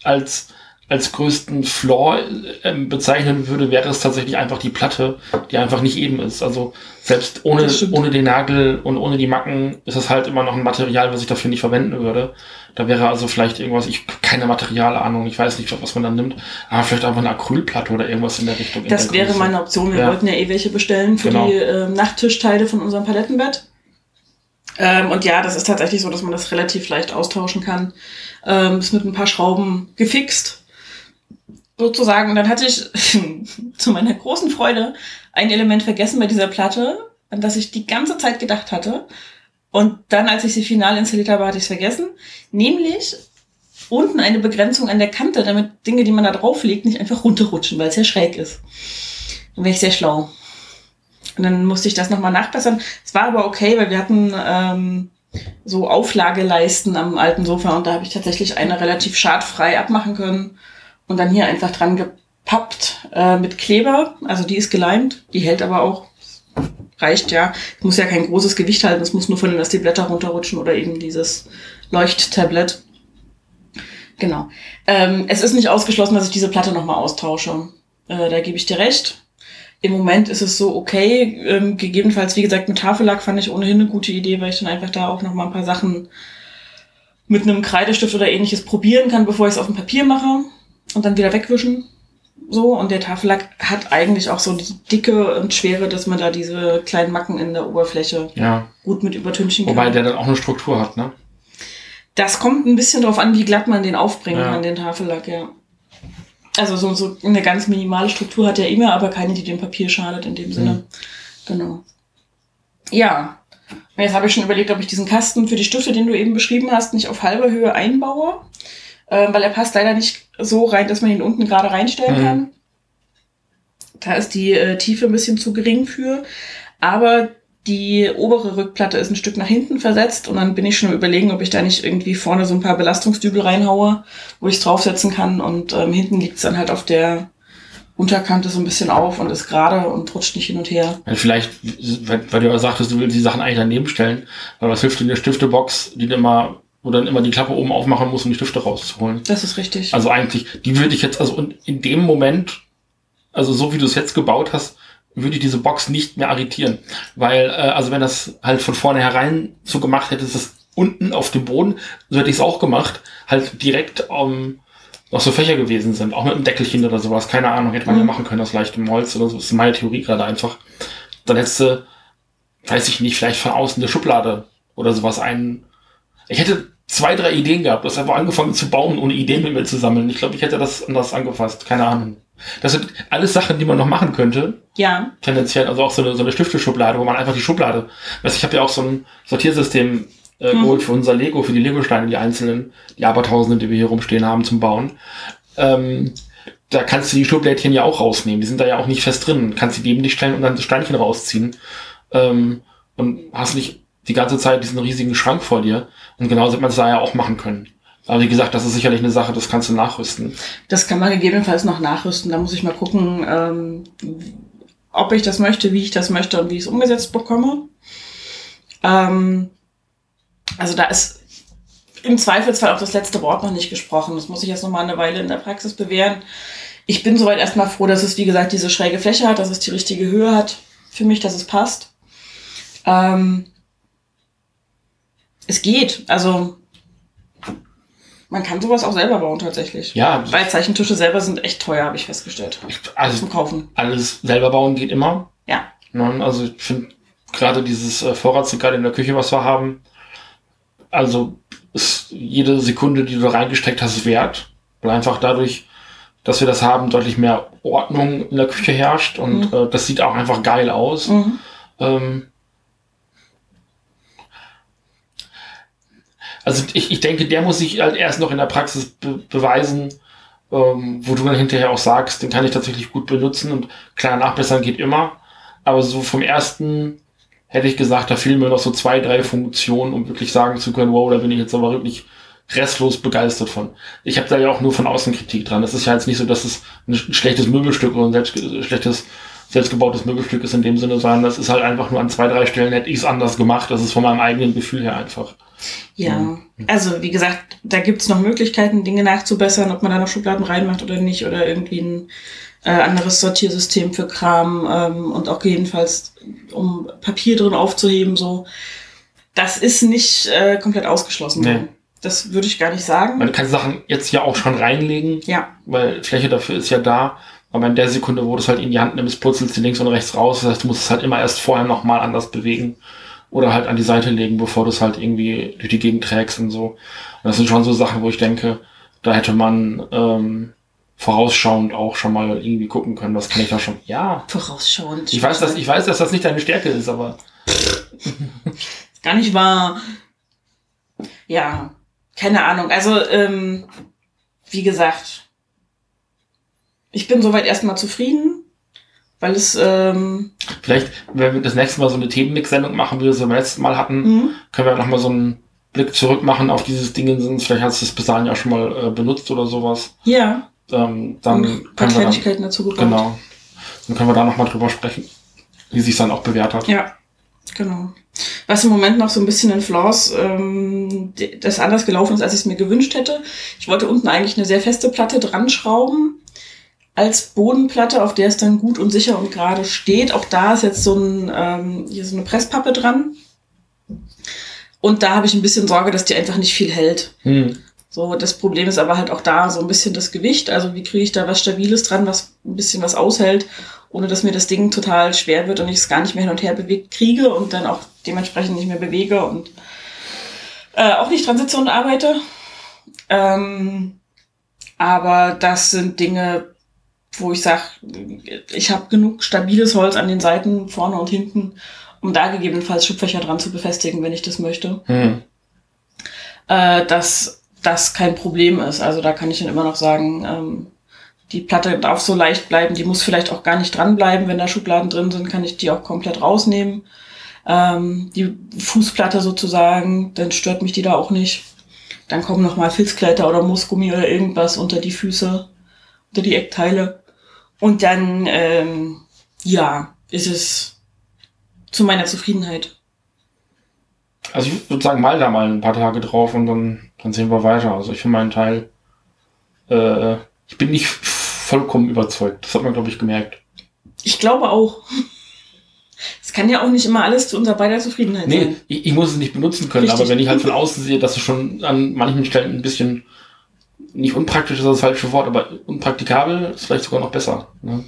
B: als als größten Flaw ähm, bezeichnen würde, wäre es tatsächlich einfach die Platte, die einfach nicht eben ist. Also selbst ohne, ohne den Nagel und ohne die Macken ist es halt immer noch ein Material, was ich dafür nicht verwenden würde. Da wäre also vielleicht irgendwas, ich keine Materialahnung, ich weiß nicht, was man dann nimmt, aber vielleicht einfach eine Acrylplatte oder irgendwas in der Richtung.
A: Das
B: der
A: wäre
B: Größe.
A: meine Option. Wir
B: Ja.
A: wollten ja eh welche bestellen für
B: Genau.
A: die ähm, Nachttischteile von unserem Palettenbett. Ähm, und ja, das ist tatsächlich so, dass man das relativ leicht austauschen kann. Ähm, ist mit ein paar Schrauben gefixt. Sozusagen. Dann hatte ich zu meiner großen Freude ein Element vergessen bei dieser Platte, an das ich die ganze Zeit gedacht hatte. Und dann, als ich sie final installiert habe, hatte ich es vergessen. Nämlich unten eine Begrenzung an der Kante, damit Dinge, die man da drauflegt, nicht einfach runterrutschen, weil es ja schräg ist. Dann wäre ich sehr schlau. Und dann musste ich das nochmal nachbessern. Es war aber okay, weil wir hatten ähm, so Auflageleisten am alten Sofa und da habe ich tatsächlich eine relativ schadfrei abmachen können und dann hier einfach dran gepappt äh, mit Kleber. Also die ist geleimt, die hält aber auch. Reicht ja. Es muss ja kein großes Gewicht halten, es muss nur von dass die Blätter runterrutschen oder eben dieses Leuchttablett. Genau. Ähm, es ist nicht ausgeschlossen, dass ich diese Platte nochmal austausche. Äh, da gebe ich dir recht. Im Moment ist es so okay. Ähm, gegebenenfalls, wie gesagt, mit Tafellack fand ich ohnehin eine gute Idee, weil ich dann einfach da auch nochmal ein paar Sachen mit einem Kreidestift oder ähnliches probieren kann, bevor ich es auf dem Papier mache und dann wieder wegwischen. So, und der Tafellack hat eigentlich auch so die Dicke und Schwere, dass man da diese kleinen Macken in der Oberfläche
B: Ja.
A: gut mit übertünchen kann.
B: Wobei der dann auch eine Struktur hat, ne?
A: Das kommt ein bisschen drauf an, wie glatt man den aufbringen
B: Ja.
A: kann, den Tafellack, ja. Also so, so eine ganz minimale Struktur hat er immer, aber keine, die dem Papier schadet in dem Sinne. Genau. Ja. Und Jetzt habe ich schon überlegt, ob ich diesen Kasten für die Stifte, den du eben beschrieben hast, nicht auf halber Höhe einbaue. Ähm, weil er passt leider nicht so rein, dass man ihn unten gerade reinstellen
B: Mhm.
A: kann. Da ist die äh, Tiefe ein bisschen zu gering für. Aber die obere Rückplatte ist ein Stück nach hinten versetzt und dann bin ich schon am überlegen, ob ich da nicht irgendwie vorne so ein paar Belastungsdübel reinhaue, wo ich es draufsetzen kann und ähm, hinten liegt es dann halt auf der Unterkante so ein bisschen auf und ist gerade und rutscht nicht hin und her.
B: Ja, vielleicht, weil, weil du ja sagtest, du willst die Sachen eigentlich daneben stellen, weil was hilft dir eine Stiftebox, die du immer, wo dann immer die Klappe oben aufmachen musst, um die Stifte rauszuholen.
A: Das ist richtig.
B: Also eigentlich, die würde ich jetzt, also in- in dem Moment, also so wie du es jetzt gebaut hast, würde ich diese Box nicht mehr arretieren. Weil, äh, also wenn das halt von vornherein so gemacht hättest, das unten auf dem Boden, so hätte ich es auch gemacht, halt direkt ähm, noch so Fächer gewesen sind, auch mit einem Deckelchen oder sowas, keine Ahnung, hätte man ja
A: Mhm.
B: machen können aus leichtem Holz oder so, das ist meine Theorie gerade einfach. Dann hättest du, weiß ich nicht, vielleicht von außen eine Schublade oder sowas ein. Ich hätte zwei, drei Ideen gehabt, du hast einfach angefangen zu bauen, ohne Ideen mit mir zu sammeln. Ich glaube, ich hätte das anders angefasst, keine Ahnung. Das sind alles Sachen, die man noch machen könnte,
A: ja,
B: tendenziell, also auch so eine, so eine Stifteschublade, wo man einfach die Schublade, weißt, ich habe ja auch so ein Sortiersystem äh,
A: Mhm.
B: geholt für unser Lego, für die Lego-Steine, die einzelnen, die Abertausende, die wir hier rumstehen haben zum Bauen. Ähm, da kannst du die Schublädchen ja auch rausnehmen, die sind da ja auch nicht fest drin, kannst die neben dich stellen und dann das Steinchen rausziehen ähm, und hast nicht die ganze Zeit diesen riesigen Schrank vor dir und genauso hätte man es da ja auch machen können. Aber wie gesagt, das ist sicherlich eine Sache, das kannst du nachrüsten.
A: das kann man gegebenenfalls noch nachrüsten. Da muss ich mal gucken, ähm, ob ich das möchte, wie ich das möchte und wie ich es umgesetzt bekomme. Ähm, also da ist im Zweifelsfall auch das letzte Wort noch nicht gesprochen. Das muss ich jetzt noch mal eine Weile in der Praxis bewähren. Ich bin soweit erstmal froh, dass es, wie gesagt, diese schräge Fläche hat, dass es die richtige Höhe hat für mich, dass es passt. Ähm, es geht. Also man kann sowas auch selber bauen tatsächlich.
B: Ja.
A: Weil Zeichentische selber sind echt teuer, habe ich festgestellt.
B: Also
A: Zum Kaufen.
B: alles selber bauen geht immer.
A: Ja.
B: Ne? Also ich finde gerade dieses äh, Vorratsregal in der Küche, was wir haben, also ist jede Sekunde, die du da reingesteckt hast, wert. Weil einfach dadurch, dass wir das haben, deutlich mehr Ordnung in der Küche herrscht und
A: Mhm.
B: äh, das sieht auch einfach geil aus.
A: Mhm.
B: Ähm, also ich, ich denke, der muss sich halt erst noch in der Praxis be beweisen, ähm, wo du dann hinterher auch sagst, den kann ich tatsächlich gut benutzen und klar, nachbessern geht immer. Aber so vom ersten hätte ich gesagt, da fehlen mir noch so zwei, drei Funktionen, um wirklich sagen zu können, wow, da bin ich jetzt aber wirklich restlos begeistert von. Ich habe da ja auch nur von außen Kritik dran. Es ist ja jetzt nicht so, dass es ein sch- schlechtes Möbelstück oder ein selbst, schlechtes selbstgebautes Möbelstück ist in dem Sinne, sondern das ist halt einfach nur an zwei, drei Stellen hätte ich es anders gemacht. Das ist von meinem eigenen Gefühl her einfach.
A: Ja, also wie gesagt, da gibt's noch Möglichkeiten, Dinge nachzubessern, ob man da noch Schubladen reinmacht oder nicht oder irgendwie ein äh, anderes Sortiersystem für Kram ähm, und auch jedenfalls, um Papier drin aufzuheben, so. Das ist nicht äh, komplett ausgeschlossen.
B: Nee.
A: Das würde ich gar nicht sagen.
B: Man kann Sachen jetzt ja auch schon reinlegen,
A: ja,
B: weil Fläche dafür ist ja da. Aber in der Sekunde, wo du es halt in die Hand nimmst, purzelst du links und rechts raus. Das heißt, du musst es halt immer erst vorher nochmal anders bewegen. Oder halt an die Seite legen, bevor du es halt irgendwie durch die Gegend trägst und so. Und das sind schon so Sachen, wo ich denke, da hätte man ähm, vorausschauend auch schon mal irgendwie gucken können. Das kann ich da schon. Ja.
A: vorausschauend.
B: Ich weiß, dass, ich weiß, dass das nicht deine Stärke ist, aber
A: gar nicht wahr. Ja, keine Ahnung. Also, ähm, wie gesagt, ich bin soweit erstmal zufrieden, weil es, ähm,
B: vielleicht, wenn wir das nächste Mal so eine Themenmix-Sendung machen, wie wir es beim letzten Mal hatten,
A: mh,
B: können wir nochmal so einen Blick zurück machen auf dieses Ding. Vielleicht hast du es bis dahin ja schon mal äh, benutzt oder sowas.
A: ja,
B: Ähm, dann
A: und ein paar
B: können wir dann,
A: Kleinigkeiten dazu
B: genau, dann können wir da nochmal drüber sprechen, wie sich dann auch bewährt hat.
A: Ja, genau. Was im Moment noch so ein bisschen in Flaws, ähm, das anders gelaufen ist, als ich es mir gewünscht hätte. Ich wollte unten eigentlich eine sehr feste Platte dran schrauben als Bodenplatte, auf der es dann gut und sicher und gerade steht. Auch da ist jetzt so ein ähm, hier so eine Presspappe dran. Und da habe ich ein bisschen Sorge, dass die einfach nicht viel hält.
B: Hm.
A: So, das Problem ist aber halt auch da so ein bisschen das Gewicht. Also wie kriege ich da was Stabiles dran, was ein bisschen was aushält, ohne dass mir das Ding total schwer wird und ich es gar nicht mehr hin und her bewegt kriege und dann auch dementsprechend nicht mehr bewege und äh, auch nicht dran sitze und arbeite. Ähm, aber das sind Dinge, wo ich sage, ich habe genug stabiles Holz an den Seiten, vorne und hinten, um da gegebenenfalls Schubfächer dran zu befestigen, wenn ich das möchte
B: Hm.
A: äh, dass das kein Problem ist. Also da kann ich dann immer noch sagen, ähm, die Platte darf so leicht bleiben, die muss vielleicht auch gar nicht dranbleiben. Wenn da Schubladen drin sind, kann ich die auch komplett rausnehmen. Ähm, die Fußplatte sozusagen, dann stört mich die da auch nicht. Dann kommen nochmal Filzkleider oder Moosgummi oder irgendwas unter die Füße, unter die Eckteile. Und dann, ähm, ja, ist es zu meiner Zufriedenheit.
B: Also ich würde sagen, mal da mal ein paar Tage drauf und dann, dann sehen wir weiter. Also ich für meinen Teil, äh, ich bin nicht vollkommen überzeugt. Das hat man, glaube ich, gemerkt.
A: Ich glaube auch. Es kann ja auch nicht immer alles zu unserer beider Zufriedenheit
B: Nee,
A: sein.
B: ich, ich muss es nicht benutzen können,
A: Richtig.
B: aber wenn ich halt von außen sehe, dass es schon an manchen Stellen ein bisschen nicht unpraktisch ist das falsche Wort, aber unpraktikabel ist vielleicht sogar noch besser. Ne?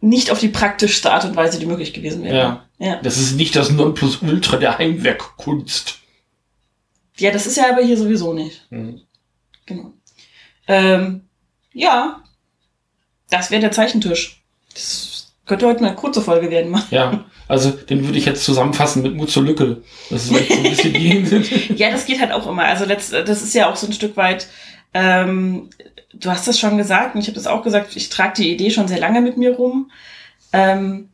A: Nicht auf die praktischste Art und Weise, die möglich gewesen wäre.
B: Ja.
A: Ja.
B: Das ist nicht das Nonplusultra der Heimwerkkunst.
A: ja, das ist ja aber hier sowieso nicht.
B: Mhm.
A: Genau. Ähm, ja, das wäre der Zeichentisch. Das könnte heute eine kurze Folge werden. Mal.
B: Ja, also den würde ich jetzt zusammenfassen mit Mut zur Lücke. Das ist vielleicht so ein bisschen die.
A: Ja, das geht halt auch immer. Also das ist ja auch so ein Stück weit, ähm, du hast das schon gesagt und ich habe das auch gesagt, ich trage die Idee schon sehr lange mit mir rum. Ähm,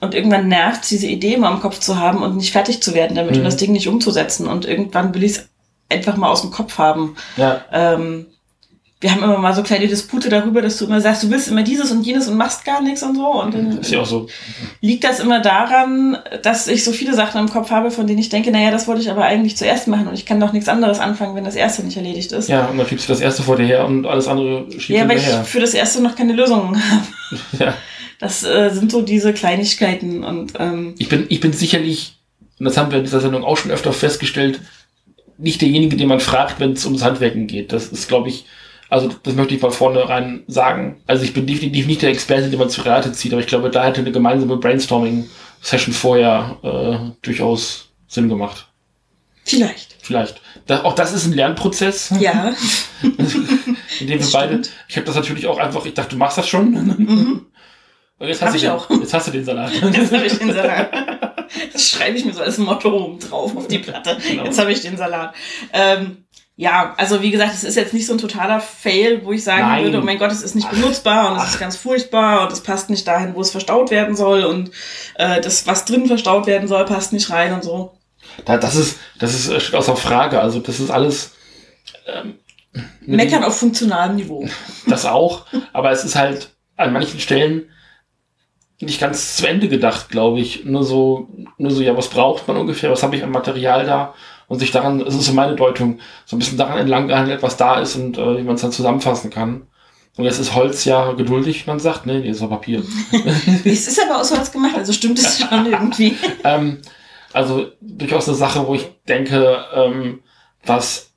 A: und irgendwann nervt diese Idee immer im Kopf zu haben und nicht fertig zu werden damit
B: Mhm.
A: und das Ding nicht umzusetzen. Und irgendwann will ich es einfach mal aus dem Kopf haben.
B: ja,
A: Ähm, wir haben immer mal so kleine Dispute darüber, dass du immer sagst, du willst immer dieses und jenes und machst gar nichts und so. Und dann
B: ist ja auch so.
A: liegt das immer daran, dass ich so viele Sachen im Kopf habe, von denen ich denke, naja, das wollte ich aber eigentlich zuerst machen und ich kann doch nichts anderes anfangen, wenn das erste nicht erledigt ist.
B: Ja, und dann schiebst du das erste vor dir her und alles andere schiebt
A: Ja, weil ich für das erste noch keine Lösungen habe.
B: Ja.
A: Das äh, sind so diese Kleinigkeiten und ähm,
B: Ich bin, ich bin sicherlich und das haben wir in dieser Sendung auch schon öfter festgestellt, nicht derjenige, den man fragt, wenn es ums Handwerken geht. Das ist, glaube ich, also das möchte ich mal vornherein sagen. Also ich bin definitiv nicht der Experte, den man zu Rate zieht, aber ich glaube, da hätte eine gemeinsame Brainstorming-Session vorher äh, durchaus Sinn gemacht.
A: Vielleicht.
B: Vielleicht. Das, auch das ist ein Lernprozess.
A: Ja.
B: in dem wir beide. Ich habe das natürlich auch einfach, ich dachte, du machst das schon. Mhm. Und jetzt hast,
A: ich
B: den,
A: auch.
B: jetzt hast du den Salat.
A: Jetzt habe ich den Salat. Das schreibe ich mir so als Motto oben drauf auf die Platte.
B: Genau.
A: Jetzt habe ich den Salat. Ähm, ja, also wie gesagt, es ist jetzt nicht so ein totaler Fail, wo ich sagen
B: Nein.
A: würde, oh mein Gott, es ist nicht benutzbar und es
B: Ach.
A: ist ganz furchtbar und es passt nicht dahin, wo es verstaut werden soll und äh, das, was drin verstaut werden soll, passt nicht rein und so.
B: Da, das ist, das ist äh, steht außer Frage. Also das ist alles. Ähm,
A: Meckern auf funktionalem Niveau.
B: Das auch. Aber es ist halt an manchen Stellen nicht ganz zu Ende gedacht, glaube ich. Nur so, nur so, ja, was braucht man ungefähr? Was habe ich an Material da? Und sich daran, es ist so meine Deutung, so ein bisschen daran entlang gehandelt, was da ist und äh, wie man es dann zusammenfassen kann. Und jetzt ist Holz ja geduldig, man sagt, ne? Nee, ist ja Papier.
A: es ist aber aus Holz gemacht, also stimmt es schon irgendwie.
B: ähm, also durchaus eine Sache, wo ich denke, ähm, was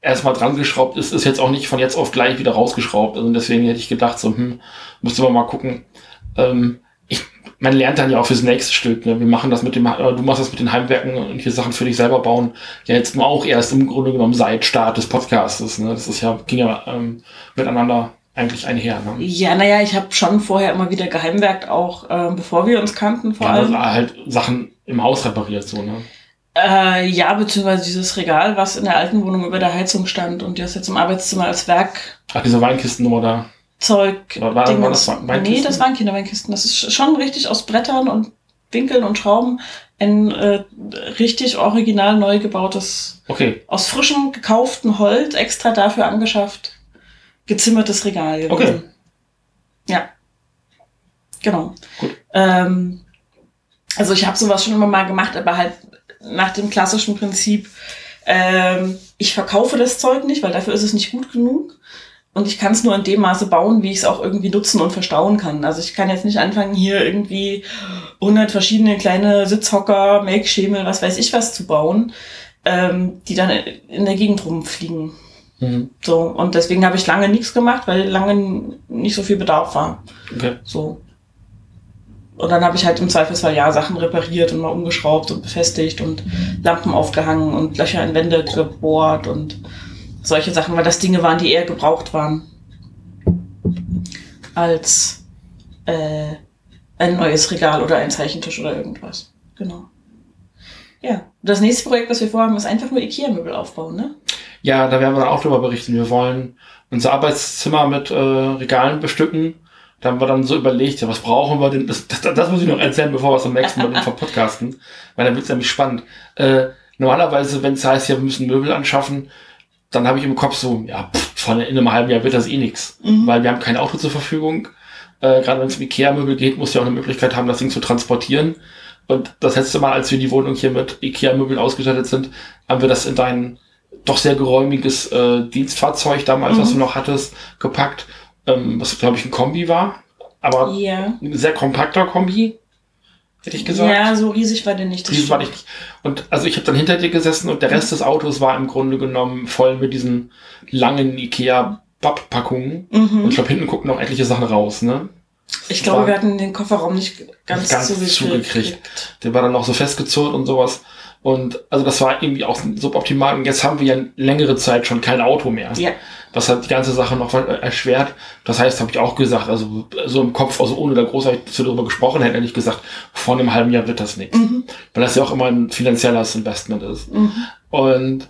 B: erstmal dran geschraubt ist, ist jetzt auch nicht von jetzt auf gleich wieder rausgeschraubt. Also deswegen hätte ich gedacht, so, hm, müsste man mal gucken. Ähm, man lernt dann ja auch fürs nächste Stück. Ne? Wir machen das mit dem, äh, du machst das mit den Heimwerken und hier Sachen für dich selber bauen. Ja, jetzt mal auch erst im Grunde genommen seit Start des Podcastes. Ne? Das ist ja, ging ja ähm, miteinander eigentlich einher. Ne?
A: Ja, naja, ich habe schon vorher immer wieder geheimwerkt, auch ähm, bevor wir uns kannten vor
B: Ja,
A: allem.
B: also halt Sachen im Haus repariert, so, ne?
A: Äh, ja, beziehungsweise dieses Regal, was in der alten Wohnung über der Heizung stand und das jetzt im Arbeitszimmer als Werkzeug.
B: Ach, diese Weinkistennummer da. War- war- war das Weinkisten?
A: Nee, das waren Kinderweinkisten. Das ist schon richtig aus Brettern und Winkeln und Schrauben ein äh, richtig original neu gebautes,
B: Okay,
A: aus frischem gekauftem Holz, extra dafür angeschafft, gezimmertes Regal gewesen.
B: Okay.
A: Ja. Genau.
B: Gut.
A: Ähm, also ich habe sowas schon immer mal gemacht, aber halt nach dem klassischen Prinzip, ähm, ich verkaufe das Zeug nicht, weil dafür ist es nicht gut genug. Und ich kann es nur in dem Maße bauen, wie ich es auch irgendwie nutzen und verstauen kann. Also ich kann jetzt nicht anfangen, hier irgendwie 100 verschiedene kleine Sitzhocker, Melkschemel, was weiß ich was zu bauen, ähm, die dann in der Gegend rumfliegen.
B: Mhm.
A: So, und deswegen habe ich lange nichts gemacht, weil lange nicht so viel Bedarf war.
B: okay.
A: So. Und dann habe ich halt im Zweifelsfall ja Sachen repariert und mal umgeschraubt und befestigt und Lampen aufgehangen und Löcher in Wände gebohrt und solche Sachen, weil das Dinge waren, die eher gebraucht waren als äh, ein neues Regal oder ein Zeichentisch oder irgendwas. Genau. Ja. Das nächste Projekt, was wir vorhaben, ist einfach nur Ikea-Möbel aufbauen, ne?
B: Ja, da werden wir dann auch drüber berichten. Wir wollen unser Arbeitszimmer mit äh, Regalen bestücken. Da haben wir dann so überlegt, ja, was brauchen wir denn? Das, das, das muss ich noch erzählen, bevor wir es am nächsten Mal den podcasten. Weil dann wird es nämlich spannend. Äh, normalerweise, wenn es heißt, ja, wir müssen Möbel anschaffen, dann habe ich im Kopf so, ja, pff, von in einem halben Jahr wird das eh nix.
A: Mhm.
B: Weil wir haben kein Auto zur Verfügung. Äh, Gerade wenn es um Ikea-Möbel geht, muss ja auch eine Möglichkeit haben, das Ding zu transportieren. Und das letzte Mal, als wir die Wohnung hier mit Ikea-Möbeln ausgestattet sind, haben wir das in dein doch sehr geräumiges äh, Dienstfahrzeug damals, was
A: Mhm.
B: du noch hattest, gepackt, ähm, was glaube ich ein Kombi war, aber
A: Ja.
B: ein sehr kompakter Kombi, hätte ich gesagt.
A: Ja, so riesig war der nicht. das
B: Dieses war nicht. Und also ich habe dann hinter dir gesessen und der Rest des Autos war im Grunde genommen voll mit diesen langen Ikea Papppackungen.
A: Mhm.
B: Und ich glaube, hinten gucken noch etliche Sachen raus, ne?
A: Ich glaube, wir hatten den Kofferraum nicht ganz,
B: Ganz
A: zugekriegt.
B: zugekriegt. Der war dann noch so festgezurrt und sowas. Und also das war irgendwie auch suboptimal. Und jetzt haben wir ja längere Zeit schon kein Auto mehr.
A: Ja.
B: Was hat die ganze Sache noch erschwert. Das heißt, habe ich auch gesagt, also so im Kopf, also ohne da großartig zu darüber gesprochen hätte, hätte ich gesagt, vor einem halben Jahr wird das nichts.
A: Mhm.
B: Weil das ja auch immer ein finanzielles Investment ist.
A: Mhm.
B: Und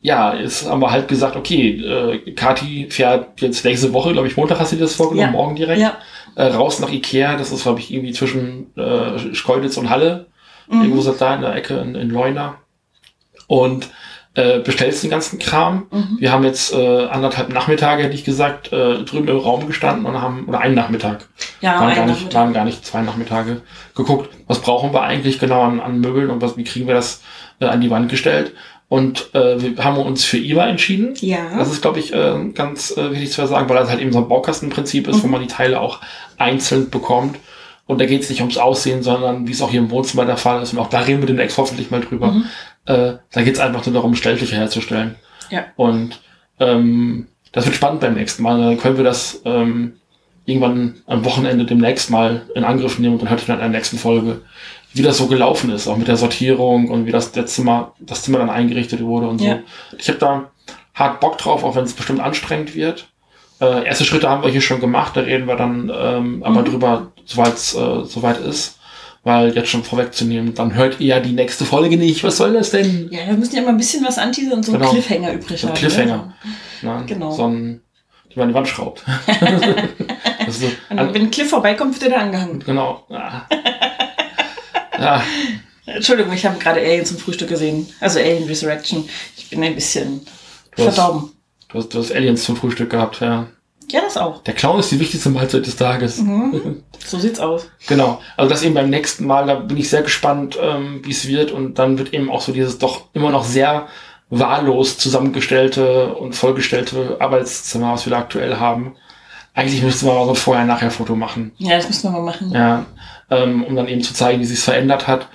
B: ja, jetzt haben wir halt gesagt, okay, äh, Kati fährt jetzt nächste Woche, glaube ich, Montag hast du dir das vorgenommen,
A: Ja.
B: morgen direkt,
A: Ja.
B: äh, raus nach Ikea. Das ist, glaube ich, irgendwie zwischen äh, Schkeuditz und Halle.
A: Mhm.
B: Irgendwo das da in der Ecke in, in Leuna. Und äh, bestellst den ganzen Kram.
A: Mhm.
B: Wir haben jetzt äh, anderthalb Nachmittage, hätte ich gesagt, äh, drüben im Raum gestanden und haben, oder einen Nachmittag,
A: Ja,
B: waren, gar nicht,
A: Nachmittag.
B: waren gar nicht zwei Nachmittage, geguckt, was brauchen wir eigentlich genau an, an Möbeln und was, wie kriegen wir das äh, an die Wand gestellt. Und äh, wir haben uns für IWA entschieden.
A: Ja.
B: Das ist, glaube ich, äh, ganz äh, wichtig zu sagen, weil das halt eben so ein Baukastenprinzip ist, wo
A: Mhm.
B: man die Teile auch einzeln bekommt. Und da geht es nicht ums Aussehen, sondern wie es auch hier im Wohnzimmer der Fall ist. Und auch da reden wir demnächst hoffentlich mal drüber.
A: Mhm.
B: Äh, da geht es einfach nur darum, Stellfläche herzustellen.
A: Ja.
B: Und ähm, das wird spannend beim nächsten Mal. Dann können wir das ähm, irgendwann am Wochenende demnächst mal in Angriff nehmen und dann hört ihr dann in der nächsten Folge, wie das so gelaufen ist, auch mit der Sortierung und wie das, der Zimmer, das Zimmer dann eingerichtet wurde und
A: Ja.
B: so. Ich habe da hart Bock drauf, auch wenn es bestimmt anstrengend wird. Äh, erste Schritte haben wir hier schon gemacht, da reden wir dann ähm, aber
A: Mhm.
B: drüber, soweit es äh, soweit ist. Weil jetzt schon vorwegzunehmen, dann hört ihr ja die nächste Folge nicht. Was soll das denn?
A: Ja, wir müssen ja immer ein bisschen was anteasern und so einen
B: Genau.
A: Cliffhanger übrig
B: So
A: haben.
B: Cliffhanger. Na,
A: Genau.
B: So ein, die man an die Wand schraubt. so,
A: Ne? Und wenn ein Cliff vorbeikommt, wird er da angehangen.
B: genau. Ja. ja,
A: Entschuldigung, ich habe gerade Alien zum Frühstück gesehen. Also Alien Resurrection. Ich bin ein bisschen
B: Du hast-
A: verdorben.
B: du hast, du hast Aliens zum Frühstück gehabt, ja.
A: Ja, das auch.
B: Der Clown ist die wichtigste Mahlzeit des Tages.
A: Mhm. So sieht's aus.
B: Genau. Also das eben beim nächsten Mal, da bin ich sehr gespannt, ähm, wie es wird. Und dann wird eben auch so dieses doch immer noch sehr wahllos zusammengestellte und vollgestellte Arbeitszimmer, was wir da aktuell haben. Eigentlich müsste man mal so ein Vorher-Nachher-Foto machen.
A: Ja, das müssen wir mal machen.
B: Ja, ähm, um dann eben zu zeigen, wie sich verändert hat.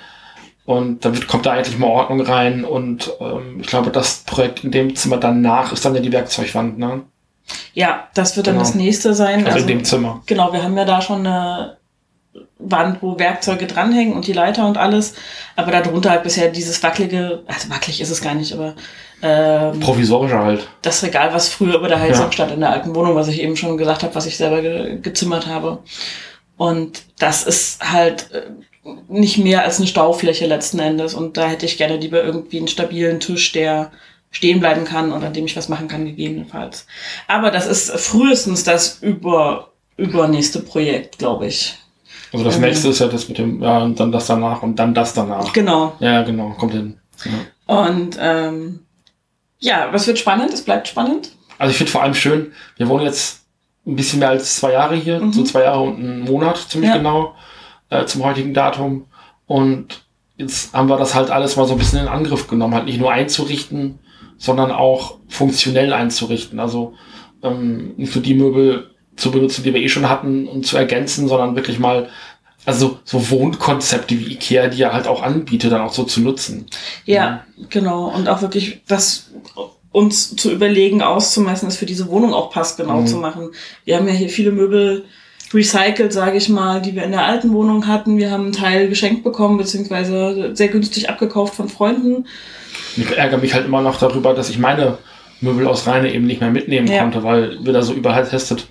B: Und dann wird, kommt da eigentlich mal Ordnung rein. Und ähm, ich glaube, das Projekt in dem Zimmer danach ist dann ja die Werkzeugwand, ne?
A: Ja, das wird dann
B: Genau.
A: das nächste sein.
B: Also, in dem Zimmer.
A: Genau, wir haben ja da schon eine Wand, wo Werkzeuge dranhängen und die Leiter und alles. Aber darunter halt bisher dieses wackelige, also wackelig ist es gar nicht, aber ähm,
B: Provisorischer halt.
A: das Regal, was früher über der Heizung
B: Ja.
A: stand in der alten Wohnung, was ich eben schon gesagt habe, was ich selber ge gezimmert habe. Und das ist halt äh, nicht mehr als eine Staufläche letzten Endes. Und da hätte ich gerne lieber irgendwie einen stabilen Tisch, der stehen bleiben kann und an dem ich was machen kann, gegebenenfalls. Aber das ist frühestens das über, übernächste Projekt, glaube ich.
B: Also das
A: Ähm.
B: nächste ist ja das mit dem, ja, und dann das danach und dann das danach.
A: Genau.
B: Ja, genau, kommt hin. Ja.
A: Und ähm, ja, was wird spannend? Es bleibt spannend.
B: Also ich finde vor allem schön, wir wohnen jetzt ein bisschen mehr als zwei Jahre hier,
A: Mhm.
B: so zwei Jahre und einen Monat ziemlich
A: Ja.
B: genau äh, zum heutigen Datum. Und jetzt haben wir das halt alles mal so ein bisschen in Angriff genommen, halt nicht nur einzurichten, sondern auch funktionell einzurichten. Also ähm, nicht nur die Möbel zu benutzen, die wir eh schon hatten und zu ergänzen, sondern wirklich mal also so Wohnkonzepte wie Ikea, die ja halt auch anbietet, dann auch so zu nutzen.
A: Ja, genau. Und auch wirklich das uns zu überlegen, auszumessen, es für diese Wohnung auch passgenau
B: Mhm.
A: zu machen. Wir haben ja hier viele Möbel recycelt, sage ich mal, die wir in der alten Wohnung hatten. Wir haben einen Teil geschenkt bekommen, beziehungsweise sehr günstig abgekauft von Freunden.
B: Ich ärgere mich halt immer noch darüber, dass ich meine Möbel aus Rheine eben nicht mehr mitnehmen
A: Ja.
B: konnte, weil wir da so übertestet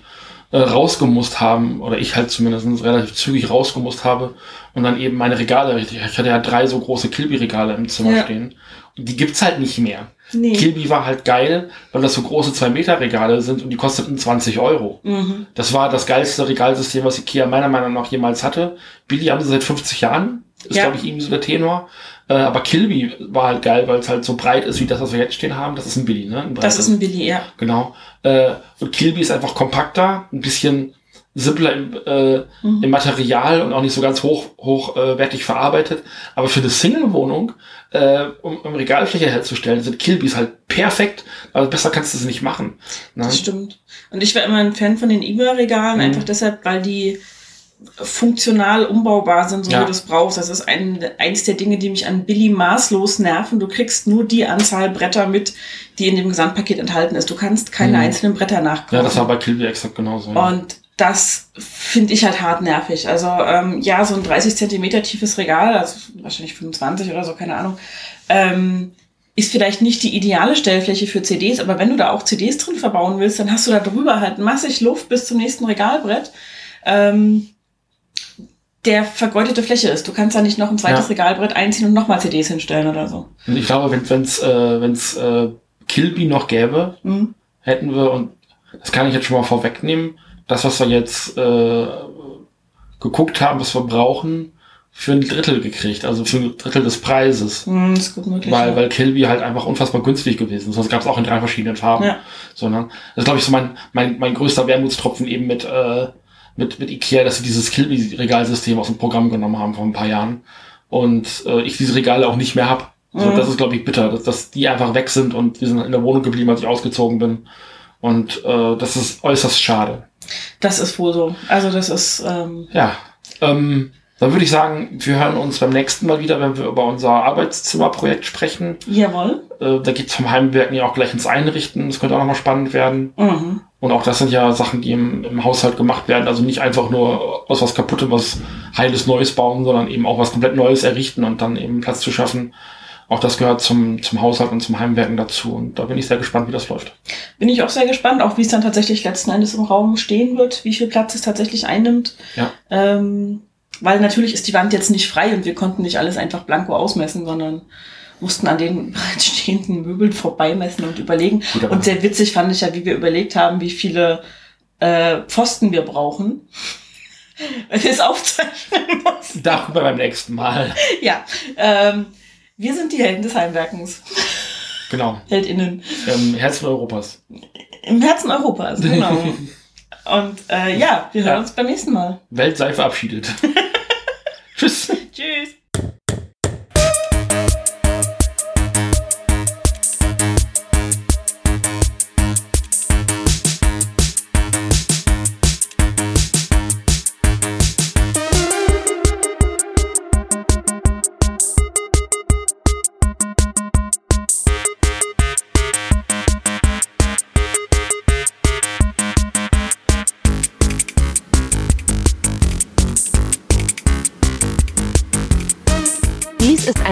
B: äh, rausgemusst haben, oder ich halt zumindest relativ zügig rausgemusst habe und dann eben meine Regale richtig. Ich hatte ja drei so große Kilby-Regale im Zimmer
A: Ja.
B: stehen. Und die gibt's halt nicht mehr.
A: Nee.
B: Kilby war halt geil, weil das so große 2-Meter-Regale sind und die kosteten 20 Euro.
A: Mhm.
B: Das war das geilste Regalsystem, was Ikea meiner Meinung nach jemals hatte. Billy haben sie seit 50 Jahren. Ist,
A: Ja.
B: glaube ich, irgendwie so der Tenor. Äh, aber Kilby war halt geil, weil es halt so breit ist wie das, was wir jetzt stehen haben. Das ist ein Billy, ne? Ein
A: Das ist ein Billy, ja.
B: Genau. Äh, und Kilby ist einfach kompakter, ein bisschen simpler im, äh,
A: Mhm.
B: im Material und auch nicht so ganz hoch, hochwertig verarbeitet. Aber für eine Single-Wohnung, äh, um, um Regalfläche herzustellen, sind Kilbys halt perfekt. Also besser kannst du sie nicht machen. Ne?
A: Das stimmt. Und ich war immer ein Fan von den IBA-Regalen,
B: Mhm.
A: einfach deshalb, weil die funktional umbaubar sind, so
B: Ja.
A: wie du es brauchst. Das ist ein, eins der Dinge, die mich an Billy maßlos nerven. Du kriegst nur die Anzahl Bretter mit, die in dem Gesamtpaket enthalten ist. Du kannst keine
B: Mhm.
A: einzelnen Bretter nachkaufen.
B: Ja, das war bei Kilby exakt genauso.
A: Und das finde ich halt hart nervig. Also ähm, ja, so ein 30 Zentimeter tiefes Regal, also wahrscheinlich 25 oder so, keine Ahnung, ähm, ist vielleicht nicht die ideale Stellfläche für CDs, aber wenn du da auch CDs drin verbauen willst, dann hast du da drüber halt massig Luft bis zum nächsten Regalbrett. Ähm, der vergeudete Fläche ist. Du kannst da nicht noch ein zweites
B: Ja.
A: Regalbrett einziehen und nochmal CDs hinstellen oder so.
B: Und ich glaube, wenn wenn's äh, wenn's äh, Kilby noch gäbe,
A: Mhm.
B: hätten wir, und das kann ich jetzt schon mal vorwegnehmen, das, was wir jetzt äh, geguckt haben, was wir brauchen, für ein Drittel gekriegt, also für ein Drittel des Preises.
A: Mhm, ist gut möglich.
B: Weil,
A: ja.
B: weil Kilby halt einfach unfassbar günstig gewesen ist. Das gab es auch in drei verschiedenen Farben.
A: Ja.
B: Sondern das ist, glaube ich, so mein, mein, mein größter Wermutstropfen eben mit, äh, mit, mit Ikea, dass sie dieses Kilby-Regalsystem aus dem Programm genommen haben vor ein paar Jahren. Und äh, ich diese Regale auch nicht mehr hab. So,
A: Mhm.
B: Das ist, glaube ich, bitter, dass, dass die einfach weg sind und wir sind in der Wohnung geblieben, als ich ausgezogen bin. Und äh, das ist äußerst schade.
A: Das ist wohl so. Also das ist, ähm,
B: Ja, Ähm, dann würde ich sagen, wir hören uns beim nächsten Mal wieder, wenn wir über unser Arbeitszimmerprojekt sprechen.
A: Jawohl.
B: Äh, da geht's vom Heimwerken ja auch gleich ins Einrichten. Das könnte auch nochmal spannend werden.
A: Mhm.
B: Und auch das sind ja Sachen, die im, im Haushalt gemacht werden. Also nicht einfach nur aus was Kaputtem was Heiles Neues bauen, sondern eben auch was komplett Neues errichten und dann eben Platz zu schaffen. Auch das gehört zum, zum Haushalt und zum Heimwerken dazu. Und da bin ich sehr gespannt, wie das läuft.
A: Bin ich auch sehr gespannt, auch wie es dann tatsächlich letzten Endes im Raum stehen wird, wie viel Platz es tatsächlich einnimmt.
B: Ja.
A: Ähm, weil natürlich ist die Wand jetzt nicht frei und wir konnten nicht alles einfach blanko ausmessen, sondern mussten an den bereitstehenden Möbeln vorbeimessen und überlegen.
B: Gut, aber-
A: und sehr witzig fand ich ja, wie wir überlegt haben, wie viele äh, Pfosten wir brauchen. Wenn wir es aufzeichnen mussten.
B: Darüber beim nächsten Mal.
A: Ja, ähm, wir sind die Helden des Heimwerkens.
B: Genau.
A: HeldInnen.
B: Ähm, Herzen Europas.
A: Im Herzen Europas, genau. Und äh, ja, wir hören
B: Ja.
A: uns beim nächsten Mal.
B: Welt sei verabschiedet. Tschüss.